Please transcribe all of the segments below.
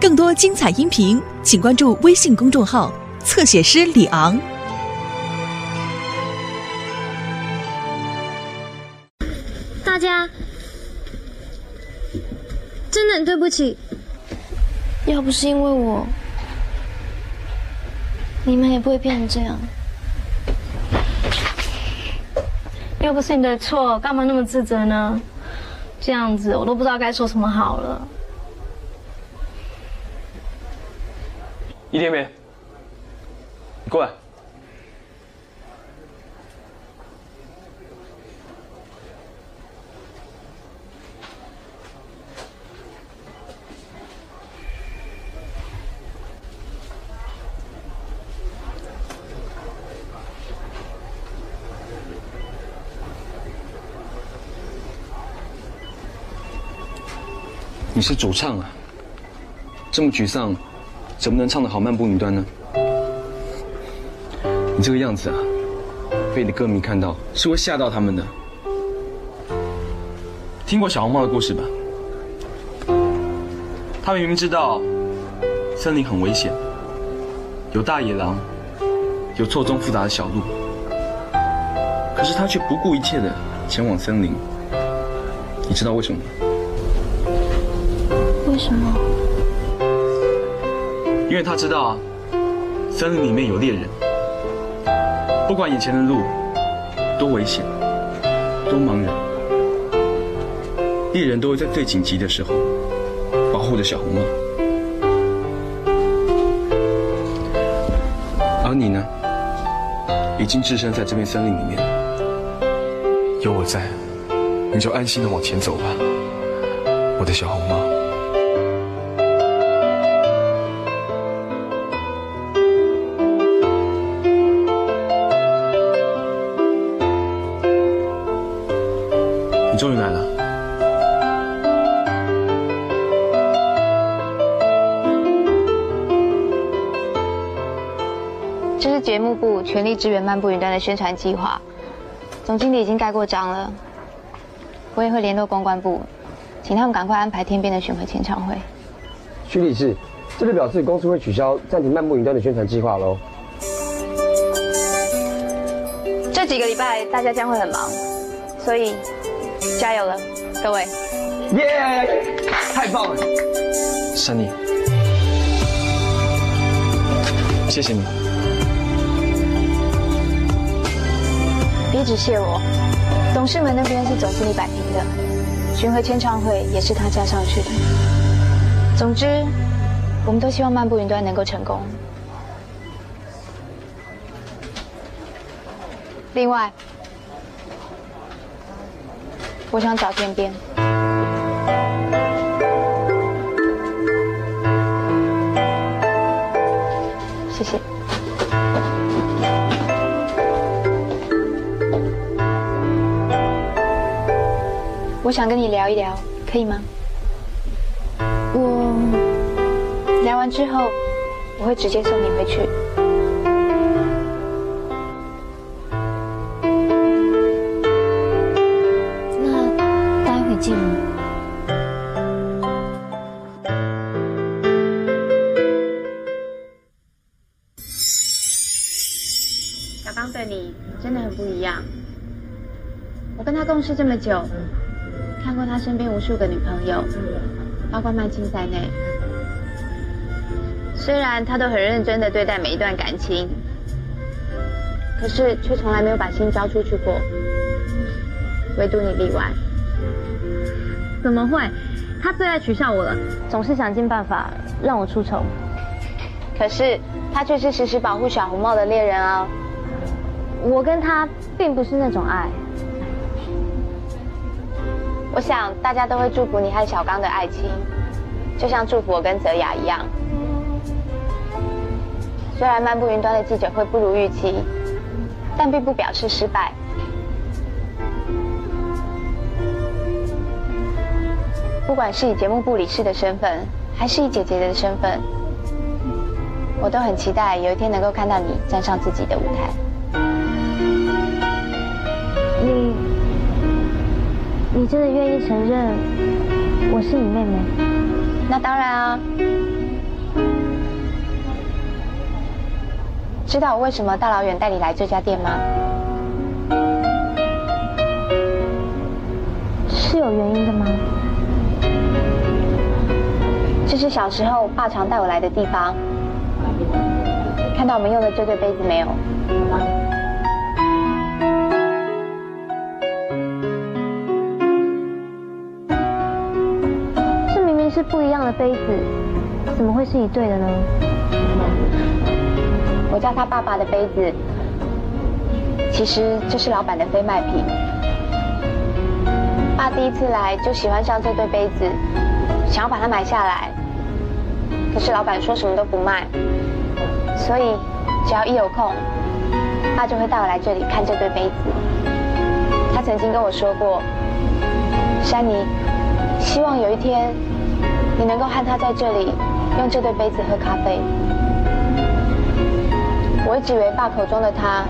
更多精彩音频，请关注微信公众号“侧写师李昂”。大家，真的很对不起。要不是因为我，你们也不会变成这样。又不是你的错，干嘛那么自责呢？这样子我都不知道该说什么好了。一点没，你过来。你是主唱啊，这么沮丧。怎么能唱得好《漫步云端》呢？你这个样子啊，被你的歌迷看到是会吓到他们的。听过小红帽的故事吧？他明明知道森林很危险，有大野狼，有错综复杂的小路，可是他却不顾一切的前往森林。你知道为什么吗？为什么？因为他知道，森林里面有猎人，不管眼前的路多危险、多茫然，猎人都会在最紧急的时候保护着小红帽。而你呢，已经置身在这片森林里面，有我在，你就安心的往前走吧，我的小红帽。终于来了。这是节目部全力支援漫步云端的宣传计划，总经理已经盖过章了。我也会联络公关部，请他们赶快安排天边的巡回签唱会。徐理事，这就表示公司会取消暂停漫步云端的宣传计划喽。这几个礼拜大家将会很忙，所以。加油了，各位！耶，太棒了，珊妮，谢谢你。别只谢我，董事们那边是总经理摆平的，巡回签唱会也是他加上去的。总之，我们都希望漫步云端能够成功。另外。我想找天边，谢谢。我想跟你聊一聊，可以吗？我聊完之后，我会直接送你回去。共事这么久，看过他身边无数个女朋友，包括曼青在内。虽然他都很认真的对待每一段感情，可是却从来没有把心交出去过。唯独你例外。怎么会？他最爱取笑我了，总是想尽办法让我出丑。可是他却是时时保护小红帽的猎人啊！我跟他并不是那种爱。我想大家都会祝福你和小刚的爱情，就像祝福我跟泽雅一样。虽然漫步云端的记者会不如预期，但并不表示失败。不管是以节目部理事的身份，还是以姐姐的身份，我都很期待有一天能够看到你站上自己的舞台。真的愿意承认我是你妹妹？那当然啊！知道我为什么大老远带你来这家店吗？是有原因的吗？这是小时候爸常带我来的地方。看到我们用的这对杯子没有？是不一样的杯子，怎么会是一对的呢？我叫他爸爸的杯子，其实这是老板的非卖品。爸第一次来就喜欢上这对杯子，想要把它买下来。可是老板说什么都不卖，所以只要一有空，爸就会带我来这里看这对杯子。他曾经跟我说过，珊妮，希望有一天你能够和他在这里用这对杯子喝咖啡。我一直以为爸口中的他，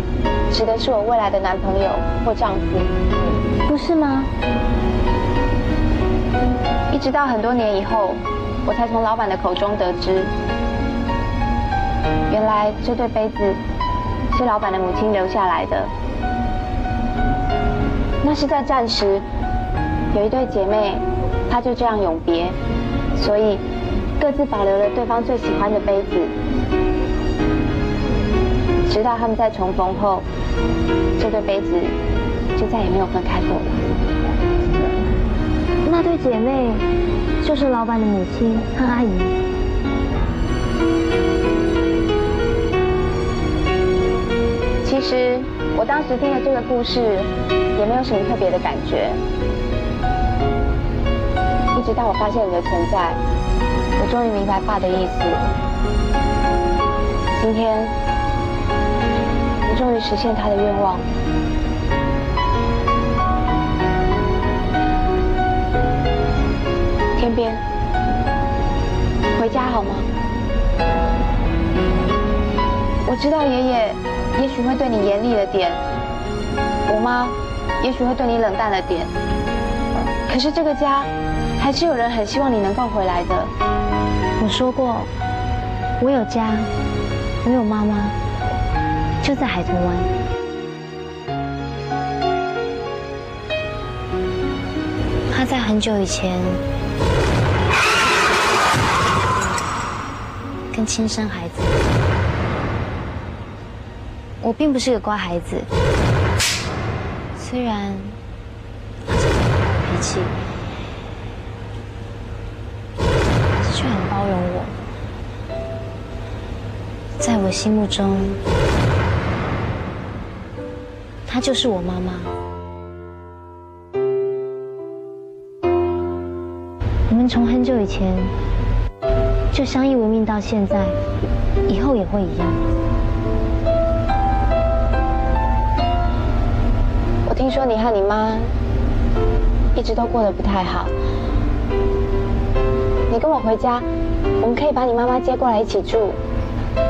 指的是我未来的男朋友或丈夫，不是吗？一直到很多年以后，我才从老板的口中得知，原来这对杯子是老板的母亲留下来的。那是在战时，有一对姐妹，她就这样永别，所以各自保留了对方最喜欢的杯子。直到他们在重逢后，这对杯子就再也没有分开过了。那对姐妹就是老板的母亲和阿姨。其实我当时听了这个故事，也没有什么特别的感觉。直到我发现你的存在，我终于明白爸的意思。今天。终于实现他的愿望。天边，回家好吗？我知道爷爷也许会对你严厉了点，我妈也许会对你冷淡了点，可是这个家还是有人很希望你能够回来的。我说过，我有家，我有妈妈。就在海豚湾，他在很久以前跟亲生孩子。我并不是个乖孩子，虽然他是很好脾气，可是却很包容我，在我心目中。她就是我妈妈。我们从很久以前就相依为命到现在，以后也会一样。我听说你和你妈一直都过得不太好，你跟我回家，我们可以把你妈妈接过来一起住，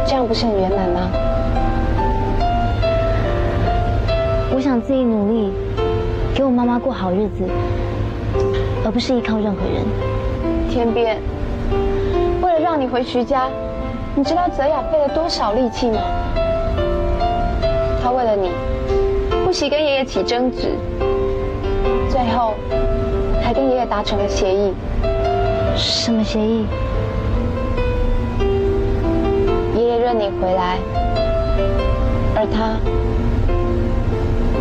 这样不是很圆满吗？我想自己努力，给我妈妈过好日子，而不是依靠任何人。天边，为了让你回徐家，你知道泽雅费了多少力气吗？她为了你，不惜跟爷爷起争执，最后还跟爷爷达成了协议。什么协议？你回来，而他。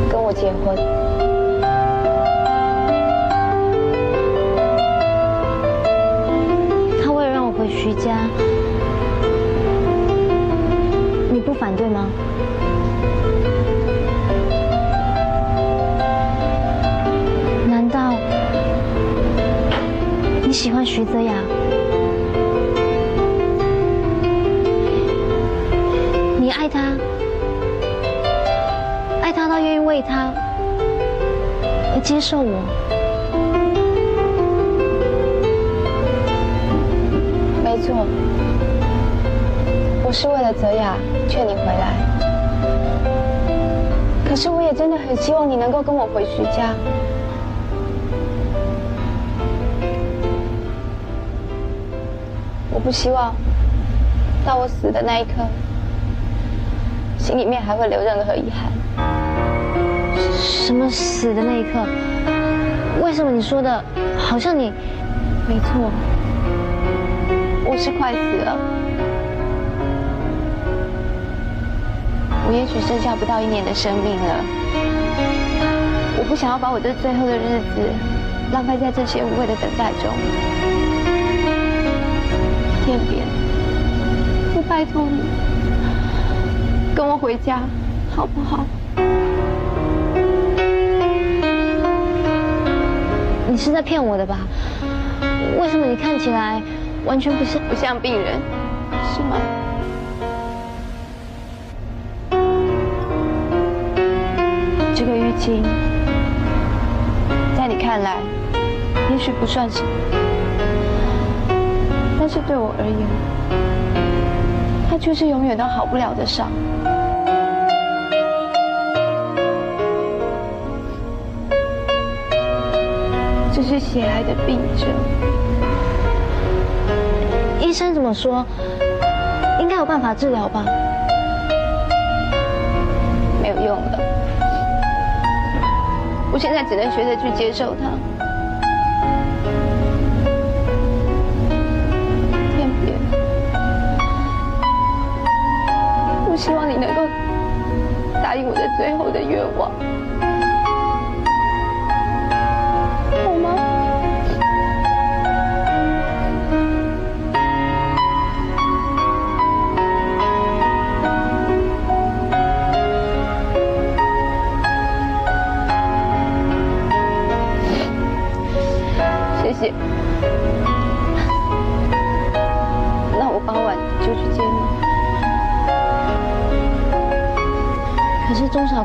跟我结婚，他为了让我回徐家，你不反对吗？难道你喜欢徐泽雅？你爱他？爱他到愿意为他而接受我，没错，我是为了泽雅劝你回来。可是我也真的很希望你能够跟我回徐家。我不希望到我死的那一刻，心里面还会留任何遗憾。什么死的那一刻？为什么你说的好像你？没错，我是快死了。我也许剩下不到一年的生命了。我不想要把我这最后的日子浪费在这些无谓的等待中。天边，我拜托你，跟我回家，好不好？你是在骗我的吧？为什么你看起来完全不像不像病人，是吗？这个淤青，在你看来，也许不算什么，但是对我而言，就是永远都好不了的伤。这是血癌的病症，医生怎么说？应该有办法治疗吧？没有用了。我现在只能学着去接受它。希望你能够答应我的最后的愿望。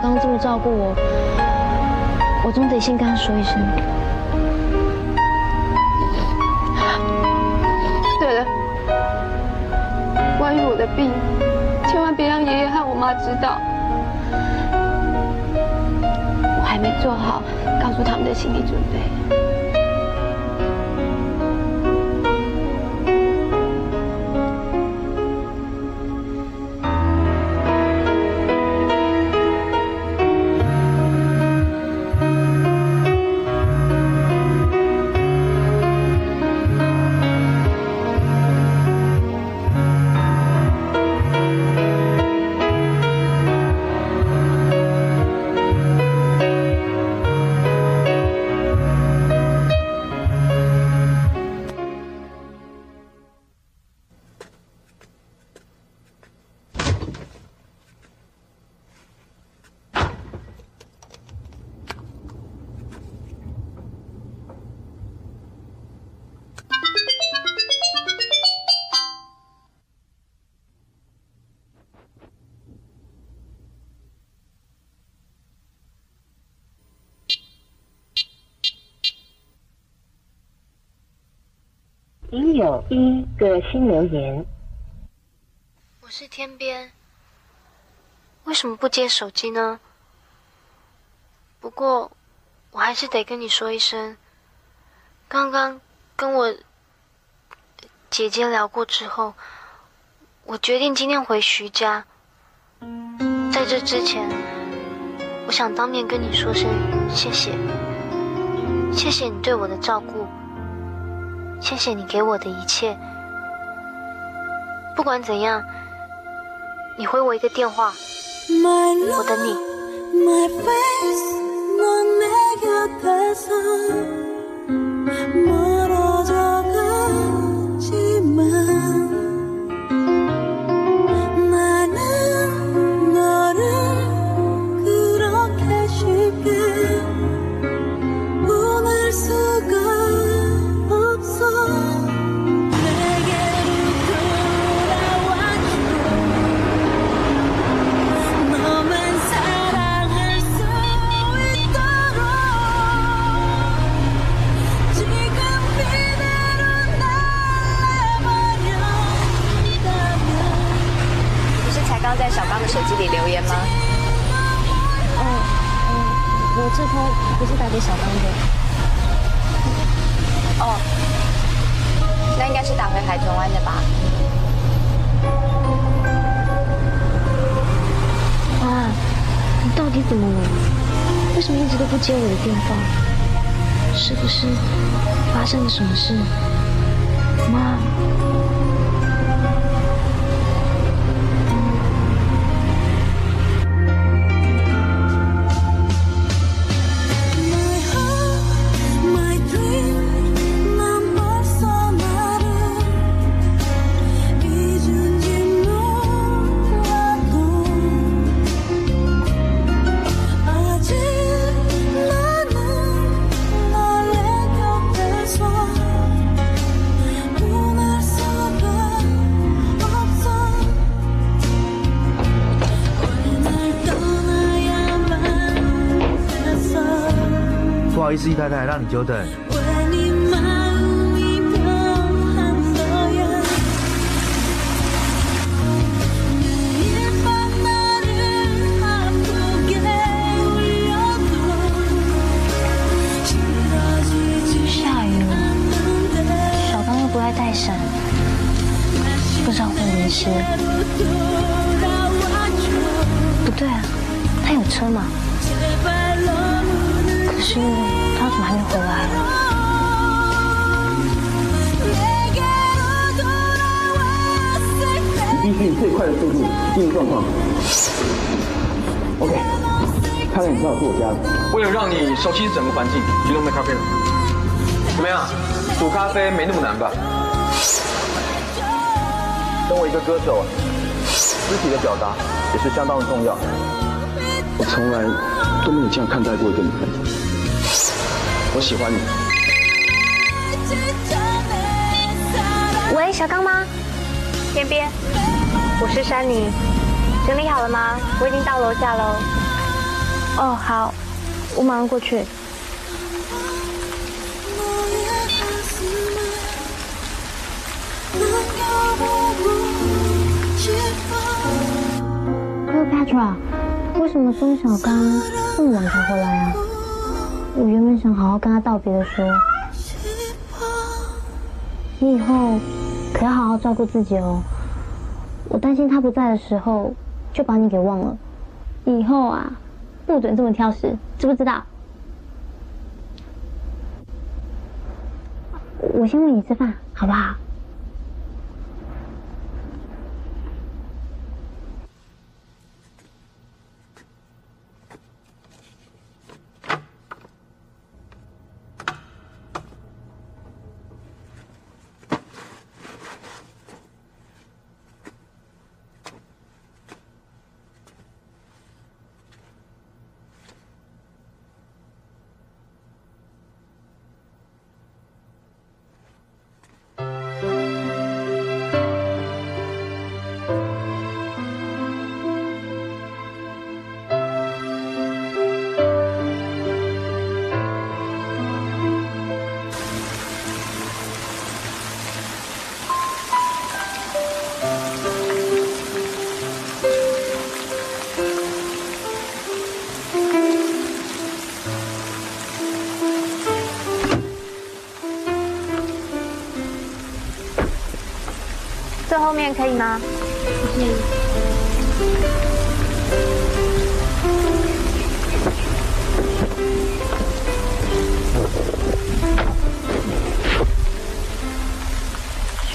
刚这么照顾我，我总得先跟他说一声。对了，关于我的病，千万别让爷爷和我妈知道。我还没做好告诉他们的心理准备。有一个新留言。我是天边，为什么不接手机呢？不过，我还是得跟你说一声，刚刚跟我姐姐聊过之后，我决定今天回徐家。在这之前，我想当面跟你说声谢谢，谢谢你对我的照顾。谢谢你给我的一切。不管怎样，你回我一个电话，我等你。意思，易太太，让你久等。让你熟悉整个环境，移动的咖啡了。怎么样？煮咖啡没那么难吧？当我一个歌手，肢体的表达也是相当的重要。我从来都没有这样看待过一个女人。我喜欢你。喂，小刚吗？边边，我是珊妮。整理好了吗？我已经到楼下喽。哦，好。我马上过去。又怕什么为什么孙小刚这么晚才回来啊？我原本想好好跟他道别的说你以后可要好好照顾自己哦。我担心他不在的时候就把你给忘了。以后啊不准这么挑食。知不知道？我先喂你吃饭，好不好？后面可以吗？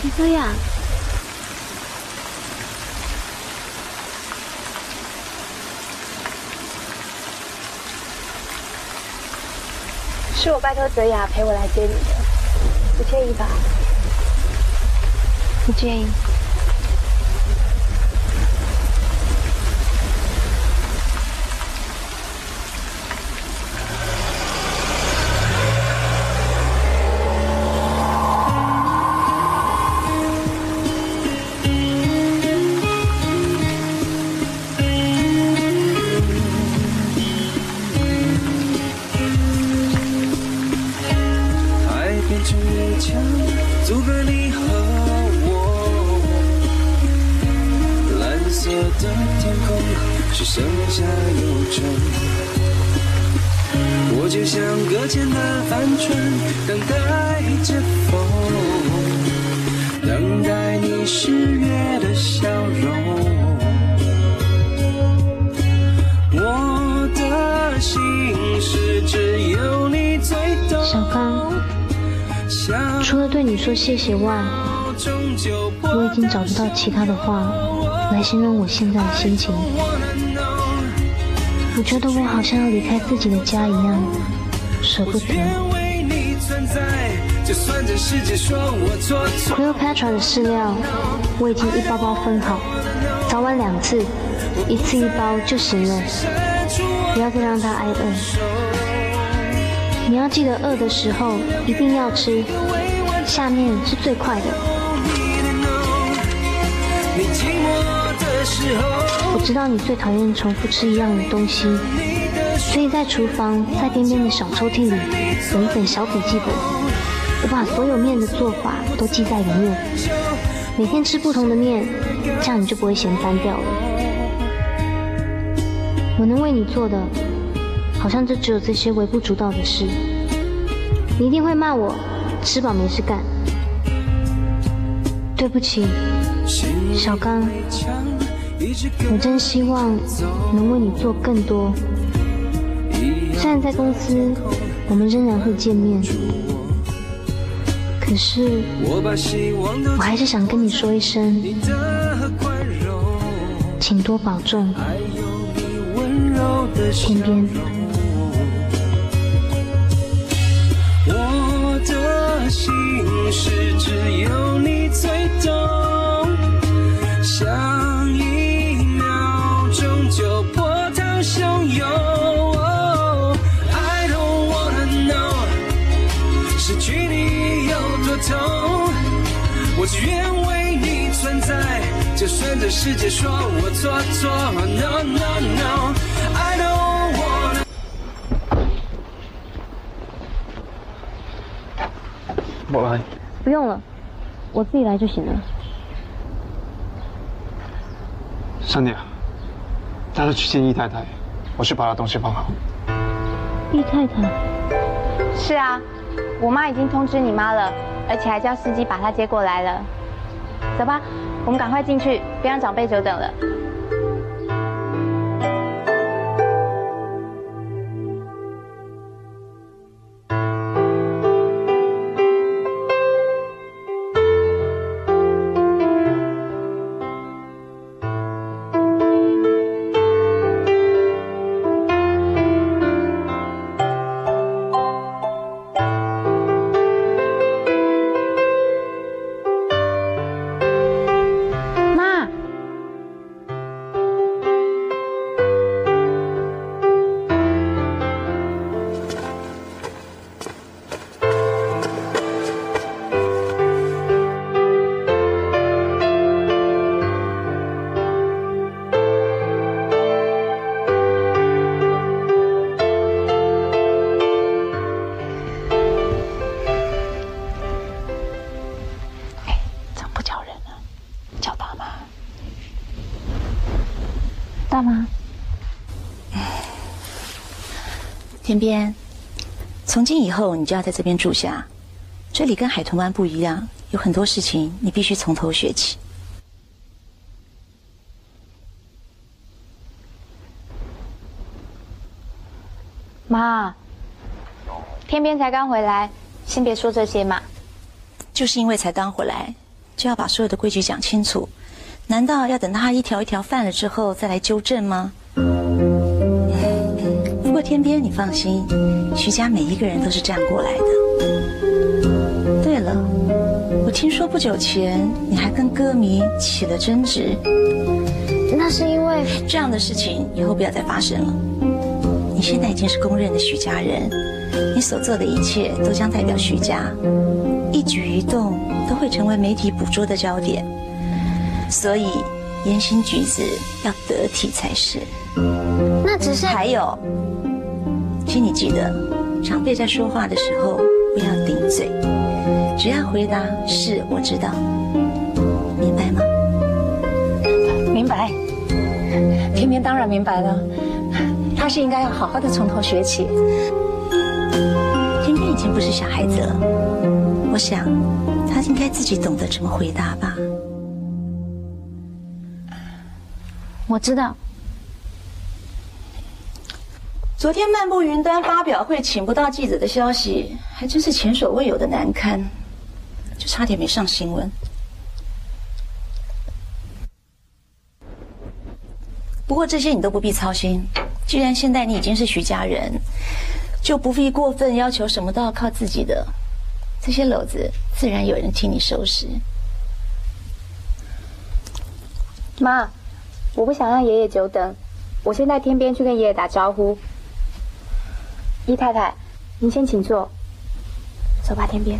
徐哥呀，是我拜托泽雅陪我来接你的，不介意吧？不介意。阻隔你和我。蓝色的天空只剩下忧愁，我就像搁浅的帆船，等待着风，等待你十月的笑容。我的心事除了对你说谢谢外，我已经找不到其他的话来形容我现在的心情。我觉得我好像要离开自己的家一样，舍不得。Cleopatra 的饲料我已经一包包分好，早晚两次，一次一包就行了，不要再让它挨饿。你要记得饿的时候一定要吃，下面是最快的。我知道你最讨厌重复吃一样的东西，所以在厨房在边边的小抽屉里有一本小笔记本，我把所有面的做法都记在里面。每天吃不同的面，这样你就不会嫌单调了。我能为你做的，好像就只有这些微不足道的事。你一定会骂我吃饱没事干。对不起，小刚，我真希望能为你做更多。虽然在公司我们仍然会见面，可是我还是想跟你说一声，请多保重，天边。心事只有你最懂，想一秒钟就波涛汹涌。I don't wanna know，失去你有多痛，我只愿为你存在，就算这世界说我做错。No no no 我来。不用了，我自己来就行了。三娘，带她去见易太太，我去把她东西放好。易太太，是啊，我妈已经通知你妈了，而且还叫司机把她接过来了。走吧，我们赶快进去，别让长辈久等了。天边，从今以后你就要在这边住下。这里跟海豚湾不一样，有很多事情你必须从头学起。妈，天边才刚回来，先别说这些嘛。就是因为才刚回来，就要把所有的规矩讲清楚。难道要等他一条一条犯了之后再来纠正吗？不过天边，你放心，徐家每一个人都是这样过来的。对了，我听说不久前你还跟歌迷起了争执，那是因为这样的事情以后不要再发生了。你现在已经是公认的徐家人，你所做的一切都将代表徐家，一举一动都会成为媒体捕捉的焦点，所以言行举止要得体才是。那只是还有，请你记得，长辈在说话的时候不要顶嘴，只要回答是我知道，明白吗？明白，天天当然明白了，他是应该要好好的从头学起。天天已经不是小孩子了，我想他应该自己懂得怎么回答吧。我知道，昨天漫步云端发表会请不到记者的消息，还真是前所未有的难堪。就差点没上新闻。不过这些你都不必操心，既然现在你已经是徐家人，就不必过分要求什么都要靠自己的。这些篓子自然有人替你收拾。妈，我不想让爷爷久等，我先带天边去跟爷爷打招呼。姨太太，您先请坐。走吧，天边。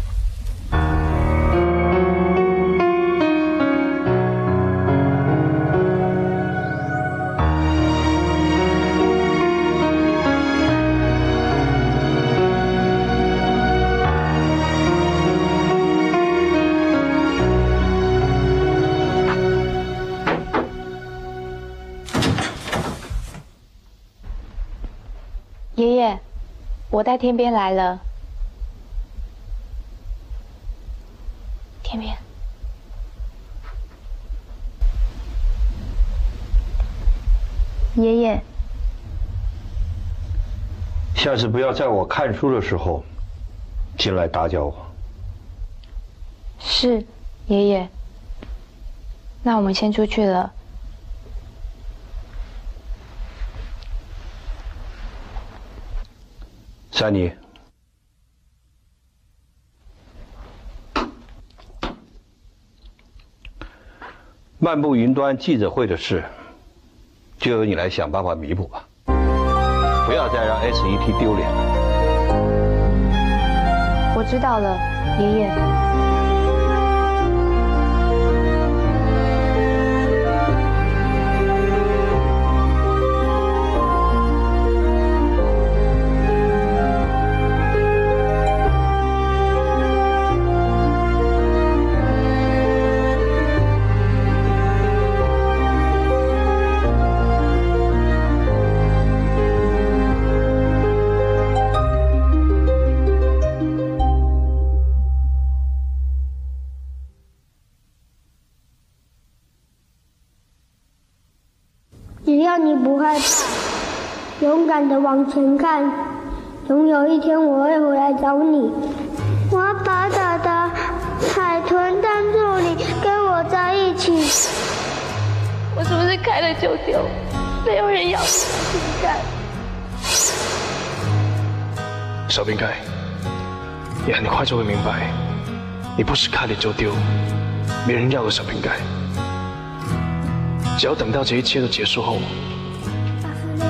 带天边来了。天边，爷爷，下次不要在我看书的时候进来打搅我。是爷爷。那我们先出去了。珊妮，漫步云端记者会的事，就由你来想办法弥补吧，不要再让 SET 丢脸。我知道了，爷爷。前看，总有一天我会回来找你。我把打的海豚当助理，跟我在一起。我是不是开了就丢？没有人要瓶盖。小瓶盖，你很快就会明白，你不是开了就丢，没人要的小瓶盖。只要等到这一切都结束后，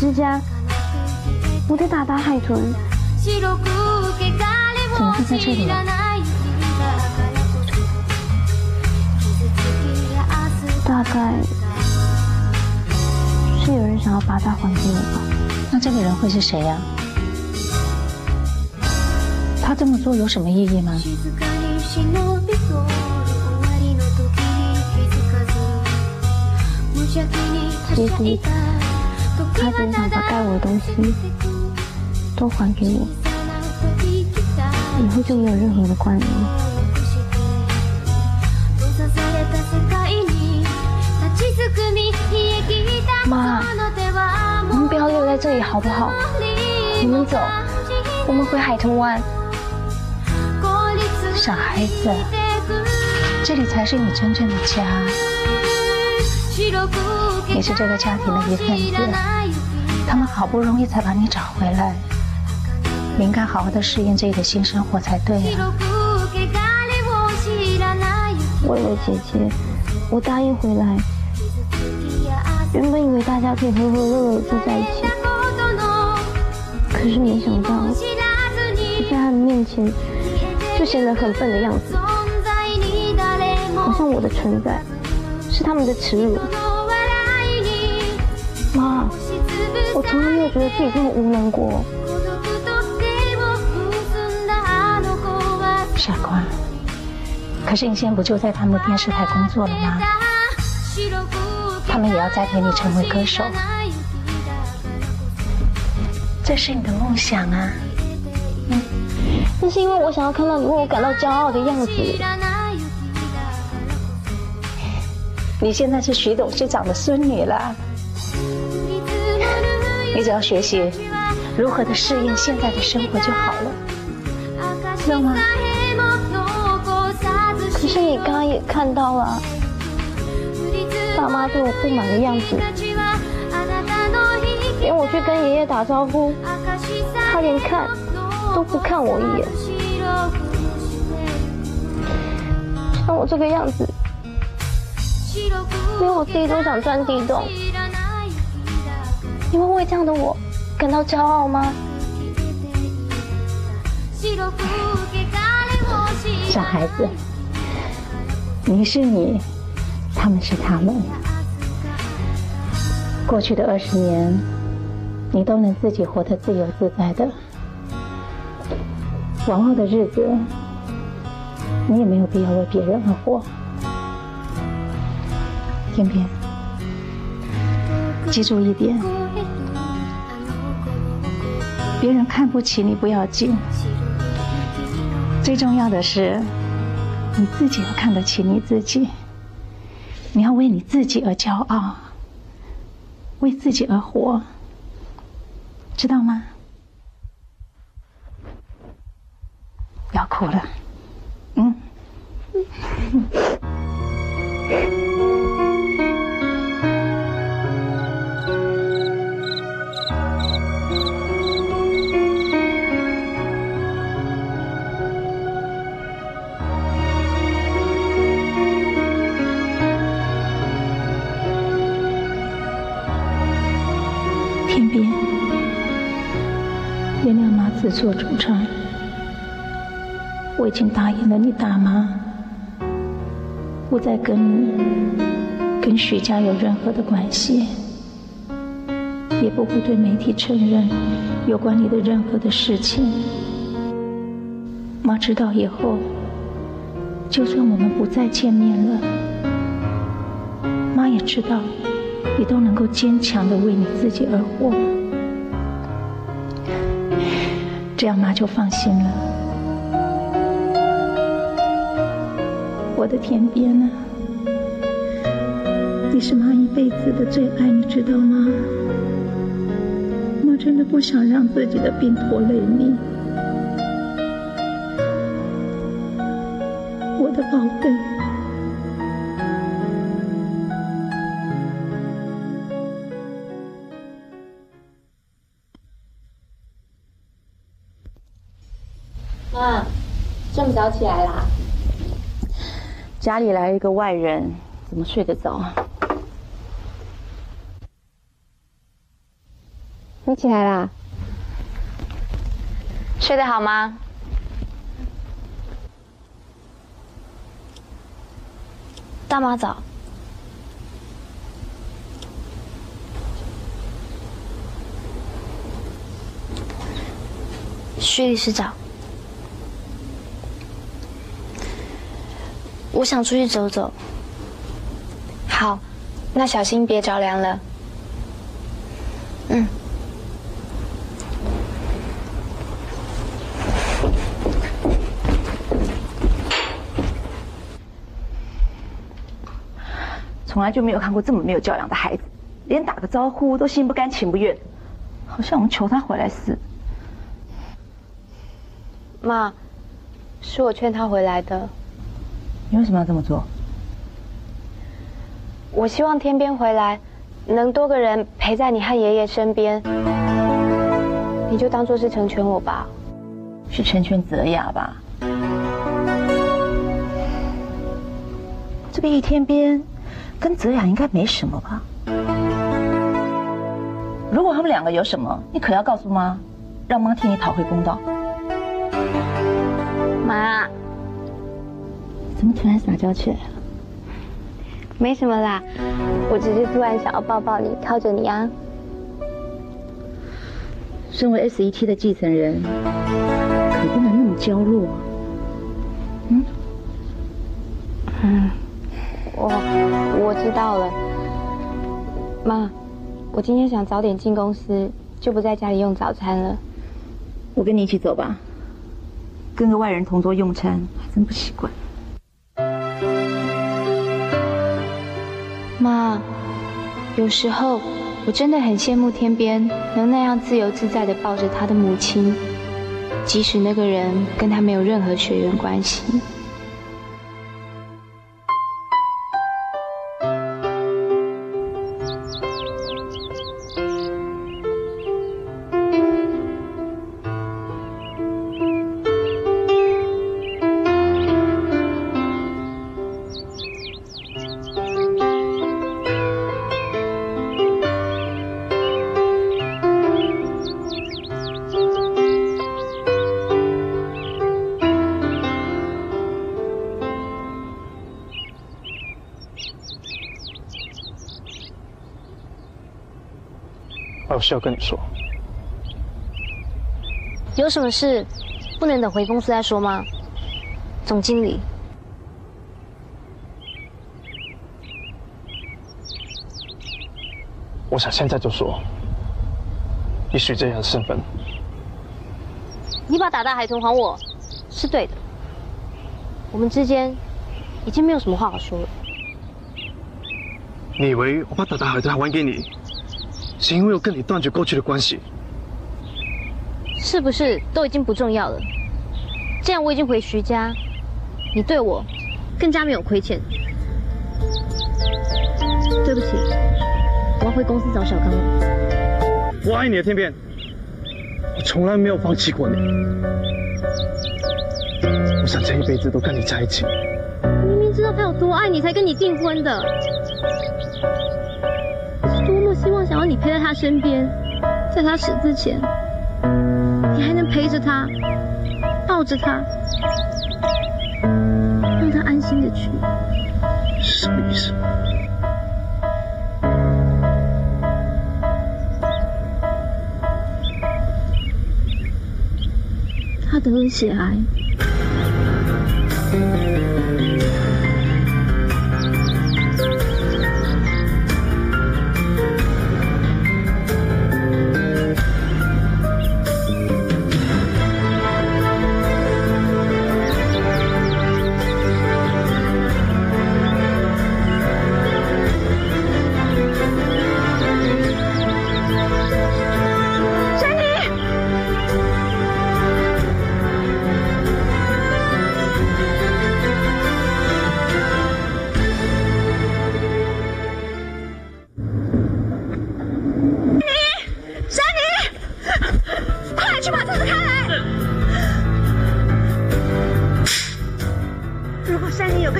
之家，我在打打海豚。白く汚れを知らない大概是有人想要把它还给我吧。那这个人会是谁呀、他这么做有什么意义吗？静か 他只是想把该我的东西都还给我，以后就没有任何的关联。閉ざされた世界に立ちすくみ冷え切った妈その手は我们不要留在这里好不好？我们走，我们回海豚湾。孤立傻孩子，这里才是你真正的家， 白く你是这个家庭的一份子。他们好不容易才把你找回来，你应该好好的适应这里的新生活才对啊。汚れを知らない为了姐姐，我答应回来。原本以为大家可以和和乐乐地住在一起，可是没想到，我在他们面前就显得很笨的样子，好像我的存在 是他们的耻辱。妈，我从来没有觉得自己这么无能过。傻瓜，可是你现在不就在他们的电视台工作了吗？他们也要栽培你成为歌手，这是你的梦想啊。嗯，那是因为我想要看到你为我感到骄傲的样子。你现在是徐董事长的孙女了，你只要学习如何的适应现在的生活就好了，知道吗？可是你刚刚也看到了，爸妈对我不满的样子，连我去跟爷爷打招呼，他连看都不看我一眼，像我这个样子。连我自己都想钻地洞，你会为这样的我感到骄傲吗？小孩子，你是你，他们是他们。过去的二十年，你都能自己活得自由自在的。往后的日子，你也没有必要为别人而活。天边，记住一点：别人看不起你不要紧，最重要的是你自己要看得起你自己。你要为你自己而骄傲，为自己而活，知道吗？不要哭了，嗯。自作主张，我已经答应了你大妈，不再跟你、跟徐家有任何的关系，也不会对媒体承认有关你的任何的事情。妈知道以后，就算我们不再见面了，妈也知道你都能够坚强的为你自己而活。这样妈就放心了。我的天边啊，你是妈一辈子的最爱，你知道吗？妈真的不想让自己的病拖累你，我的宝贝。早起来啦！家里来一个外人，怎么睡得着？你起来啦？睡得好吗？大妈早。徐理事长。我想出去走走。好，那小心别着凉了。嗯。从来就没有看过这么没有教养的孩子，连打个招呼都心不甘情不愿，好像我们求他回来似的。妈，是我劝他回来的。你为什么要这么做？我希望天边回来，能多个人陪在你和爷爷身边，你就当做是成全我吧。是成全泽雅吧？这个易天边跟泽雅应该没什么吧？如果他们两个有什么，你可要告诉妈，让妈替你讨回公道。妈。怎么突然撒娇起来了？没什么啦，我只是突然想要抱抱你，靠着你啊。身为 S E T 的继承人，可不能那么娇弱。嗯，嗯，我我知道了，妈，我今天想早点进公司，就不在家里用早餐了。我跟你一起走吧，跟个外人同桌用餐，还真不习惯。有时候我真的很羡慕天边能那样自由自在地抱着他的母亲，即使那个人跟他没有任何血缘关系。事要跟你说。有什么事不能等回公司再说吗？总经理，我想现在就说，以许这样的身份，你把打大海豚还我，是对的。我们之间已经没有什么话好说了。你以为我把打大海豚还给你，是因为我跟你断绝过去的关系？是不是都已经不重要了？既然我已经回徐家，你对我更加没有亏欠。对不起，我要回公司找小刚了。我爱你的天边，我从来没有放弃过你。我想这一辈子都跟你在一起。明明知道他有多爱你，才跟你订婚的。是多么希望想要你陪在他身边，在他死之前，你还能陪着他，抱着他，让他安心的去。什么意思？他得了血癌。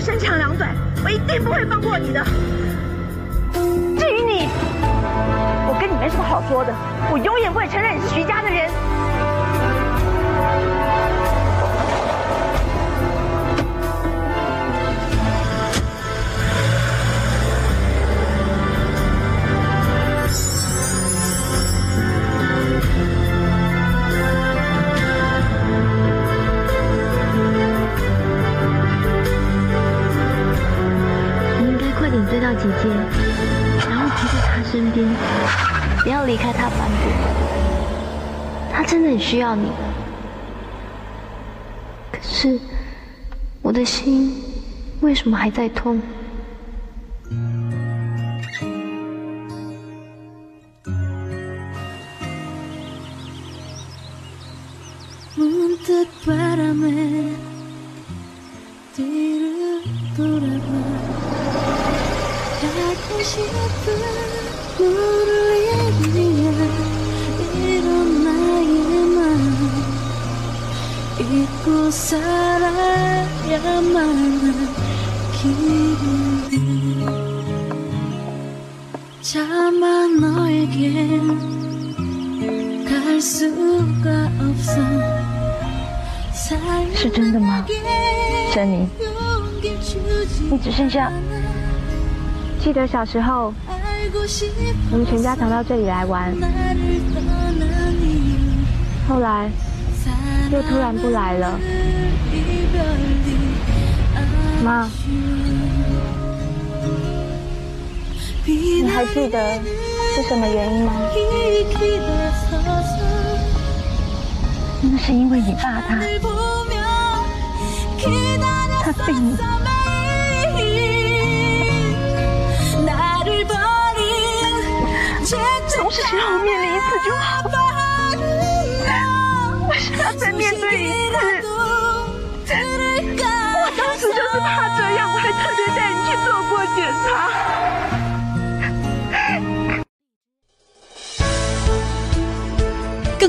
身长两短，我一定不会放过你的。至于你，我跟你没什么好说的，我永远不会承认你是徐家的人。姐姐，然后陪在他身边，不要离开他半步。他真的很需要你，可是我的心为什么还在痛？차마 너에겐 갈 수가 없어 是真的吗，珊妮？你只剩下……记得小时候，我们全家常到这里来玩，后来又突然不来了。 妈， 你还记得是什么原因吗？那是因为你爸他，他病了。总是希望我面临一次就好，为什么要再面对一次？我当时就是怕这样，我还特别带你去做过检查。